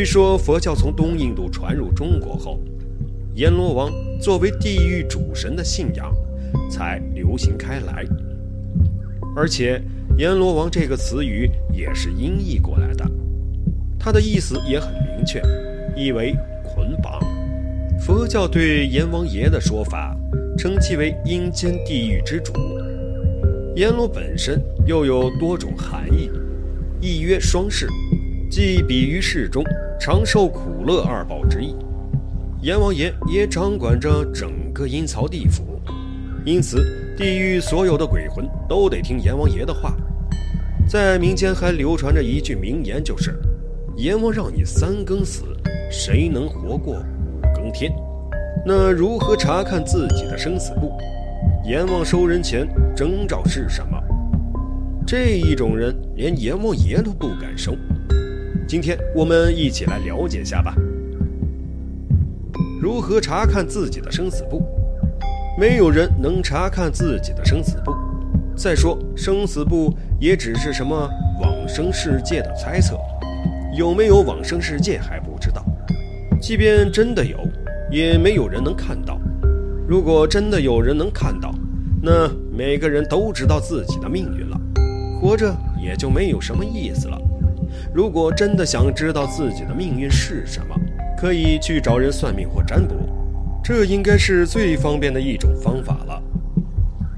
据说佛教从东印度传入中国后，阎罗王作为地狱主神的信仰才流行开来。而且“阎罗王”这个词语也是音译过来的，它的意思也很明确，意为捆绑。佛教对阎王爷的说法，称其为阴间地狱之主。阎罗本身又有多种含义，一曰双世，即比喻世中长寿苦乐二宝之意。阎王爷也掌管着整个阴曹地府，因此。地狱所有的鬼魂都得听阎王爷的话。在民间还流传着一句名言，就是“阎王让你三更死，谁能活过五更天？”那如何查看自己的生死簿？阎王收人前征兆是什么？这一种人连阎王爷都不敢收。今天我们一起来了解下吧。如何查看自己的生死簿？没有人能查看自己的生死簿。再说，生死簿也只是什么往生世界的猜测，有没有往生世界还不知道。即便真的有，也没有人能看到。如果真的有人能看到，那每个人都知道自己的命运了，活着也就没有什么意思了。如果真的想知道自己的命运是什么，可以去找人算命或占卜。这应该是最方便的一种方法了。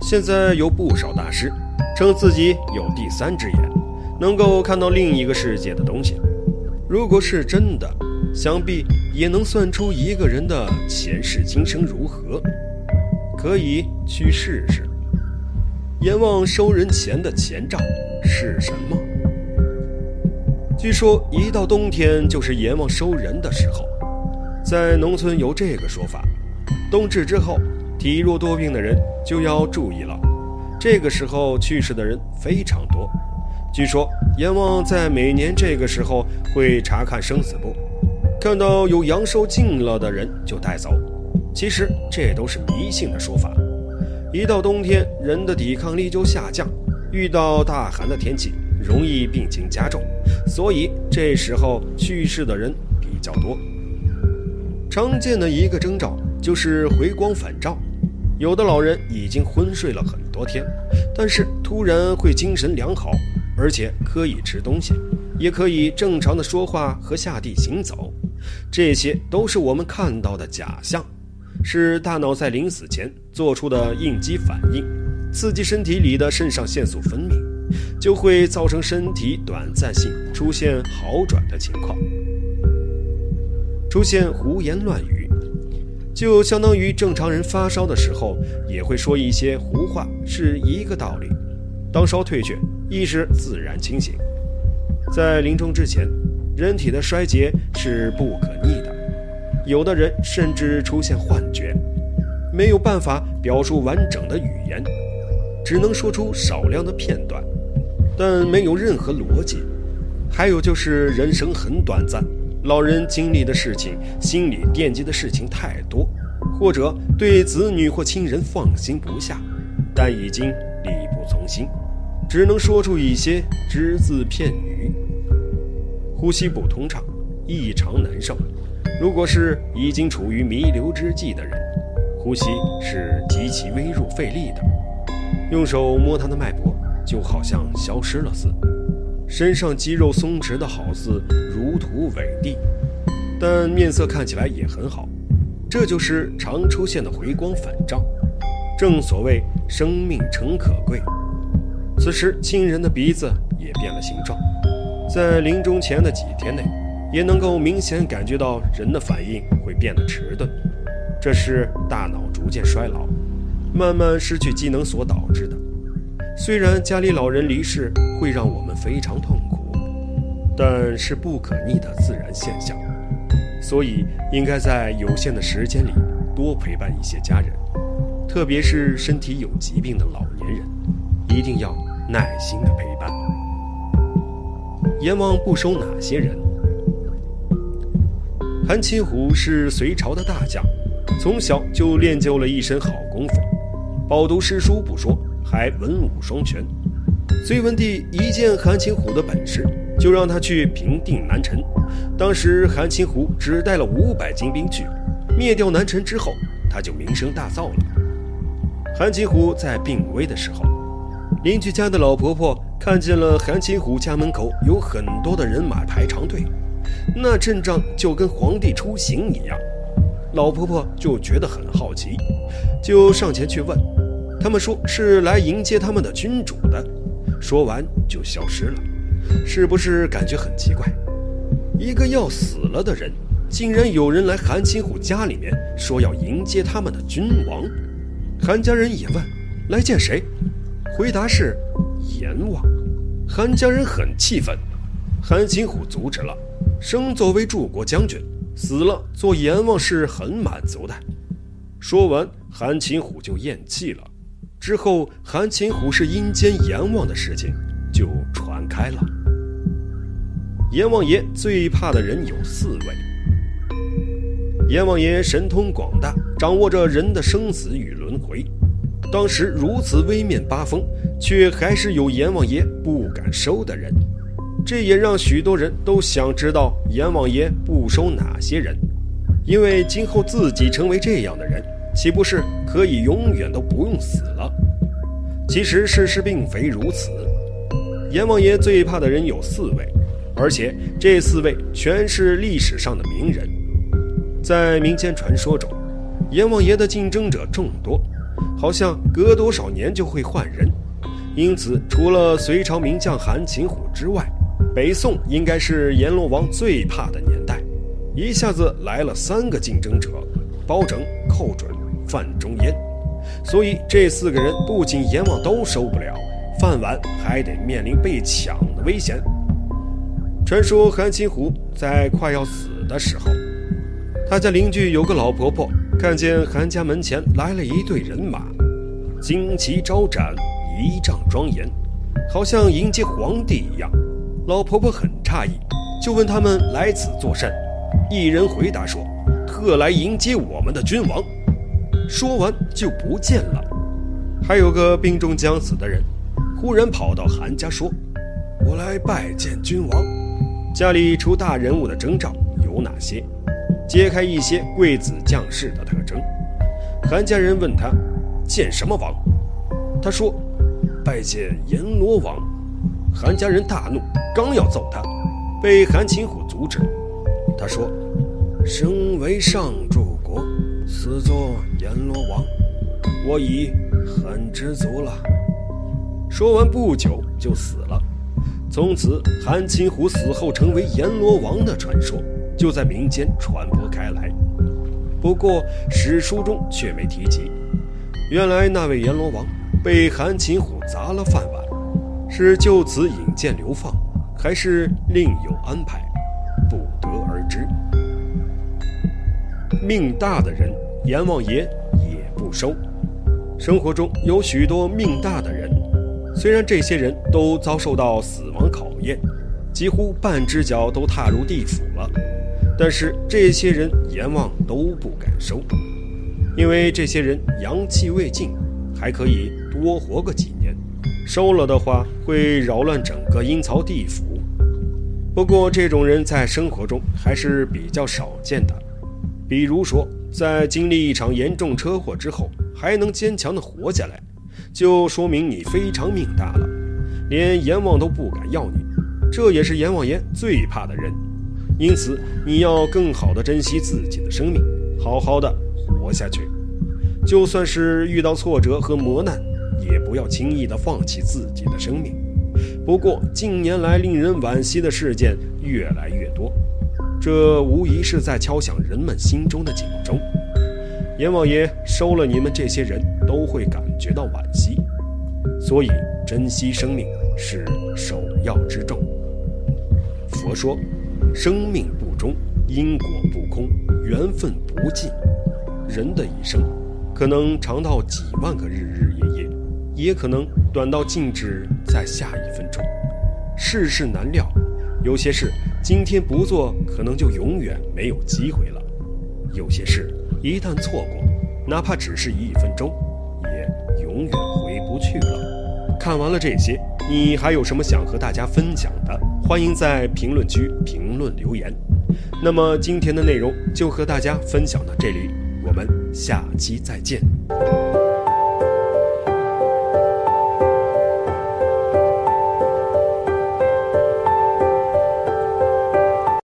现在有不少大师称自己有第三只眼，能够看到另一个世界的东西。如果是真的，想必也能算出一个人的前世今生如何。可以去试试。阎王收人钱的前兆是什么？据说一到冬天就是阎王收人的时候。在农村有这个说法，冬至之后，体弱多病的人就要注意了。这个时候去世的人非常多。据说阎王在每年这个时候会查看生死簿，看到有阳寿尽了的人就带走。其实这都是迷信的说法。一到冬天，人的抵抗力就下降，遇到大寒的天气，容易病情加重，所以这时候去世的人比较多。常见的一个征兆就是回光返照，有的老人已经昏睡了很多天，但是突然会精神良好，而且可以吃东西，也可以正常的说话和下地行走，这些都是我们看到的假象，是大脑在临死前做出的应激反应，刺激身体里的肾上腺素分泌，就会造成身体短暂性出现好转的情况。出现胡言乱语，就相当于正常人发烧的时候也会说一些胡话，是一个道理。当烧退却，意识自然清醒。在临终之前，人体的衰竭是不可逆的，有的人甚至出现幻觉，没有办法表述完整的语言，只能说出少量的片段，但没有任何逻辑。还有就是人生很短暂。老人经历的事情，心里惦记的事情太多，或者对子女或亲人放心不下，但已经力不从心，只能说出一些只字片语。呼吸不通畅，异常难受。如果是已经处于弥留之际的人，呼吸是极其微弱费力的，用手摸他的脉搏，就好像消失了似的。身上肌肉松弛的好似如土伟地，但面色看起来也很好，这就是常出现的回光返照。正所谓生命诚可贵。此时亲人的鼻子也变了形状，在临终前的几天内，也能够明显感觉到人的反应会变得迟钝，这是大脑逐渐衰老，慢慢失去机能所导致的。虽然家里老人离世会让我们非常痛苦，但是不可逆的自然现象，所以应该在有限的时间里多陪伴一些家人，特别是身体有疾病的老年人，一定要耐心的陪伴。阎王不收哪些人？韩擒虎是隋朝的大将，从小就练就了一身好功夫，饱读诗书不说。还文武双全，隋文帝一见韩擒虎的本事，就让他去平定南陈。当时韩擒虎只带了五百精兵去，灭掉南陈之后，他就名声大噪了。韩擒虎在病危的时候，邻居家的老婆婆看见了韩擒虎家门口有很多的人马排长队，那阵仗就跟皇帝出行一样。老婆婆就觉得很好奇，就上前去问，他们说是来迎接他们的君主的。说完就消失了，是不是感觉很奇怪？一个要死了的人，竟然有人来韩擒虎家里面说要迎接他们的君王。韩家人也问来见谁，回答是阎王。韩家人很气愤，韩擒虎阻止了，生作为柱国将军。死了做阎王是很满足的。说完，韩擒虎就咽气了。之后，韩擒虎是阴间阎王的事情就传开了。阎王爷最怕的人有四位。阎王爷神通广大，掌握着人的生死与轮回。当时如此威面八风，却还是有阎王爷不敢收的人。这也让许多人都想知道阎王爷不收哪些人，因为今后自己成为这样的人，岂不是可以永远都不用死了？其实事实并非如此。阎王爷最怕的人有四位，而且这四位全是历史上的名人。在民间传说中，阎王爷的竞争者众多，好像隔多少年就会换人。因此，除了隋朝名将韩擒虎之外，北宋应该是阎罗王最怕的年代，一下子来了三个竞争者，包拯、寇准、范仲淹，所以这四个人不仅阎王都收不了，饭碗还得面临被抢的危险。传说韩擒虎在快要死的时候，他家邻居有个老婆婆看见韩家门前来了一队人马，旌旗招展，仪仗庄严，好像迎接皇帝一样。老婆婆很诧异，就问他们来此作甚。一人回答说：“特来迎接我们的君王。”说完就不见了。还有个病重将死的人，忽然跑到韩家说：“我来拜见君王。”家里出大人物的征兆有哪些？揭开一些贵子将士的特征。韩家人问他：“见什么王？”他说：“拜见阎罗王。”韩家人大怒，刚要揍他，被韩擒虎阻止。他说：“生为上主，死作阎罗王，我已很知足了。”说完不久就死了。从此，韩擒虎死后成为阎罗王的传说就在民间传播开来。不过史书中却没提及，原来那位阎罗王被韩擒虎砸了饭碗。是就此引荐流放，还是另有安排，命大的人，阎王爷也不收。生活中有许多命大的人，虽然这些人都遭受到死亡考验，几乎半只脚都踏入地府了，但是这些人阎王都不敢收，因为这些人阳气未尽，还可以多活个几年。收了的话，会扰乱整个阴曹地府。不过，这种人在生活中还是比较少见的。比如说，在经历一场严重车祸之后，还能坚强地活下来，就说明你非常命大了，连阎王都不敢要你。这也是阎王爷最怕的人。因此，你要更好地珍惜自己的生命，好好的活下去。就算是遇到挫折和磨难。也不要轻易的放弃自己的生命。不过近年来令人惋惜的事件越来越多，这无疑是在敲响人们心中的警钟。阎王爷收了你们这些人都会感觉到惋惜，所以珍惜生命是首要之重。佛说，生命不终，因果不空，缘分不尽。人的一生，可能长到几万个日日夜夜。也可能短到静止在下一分钟。世事难料，有些事今天不做，可能就永远没有机会了；有些事一旦错过，哪怕只是一分钟，也永远回不去了。看完了这些，你还有什么想和大家分享的？欢迎在评论区评论留言。那么今天的内容就和大家分享到这里，我们下期再见。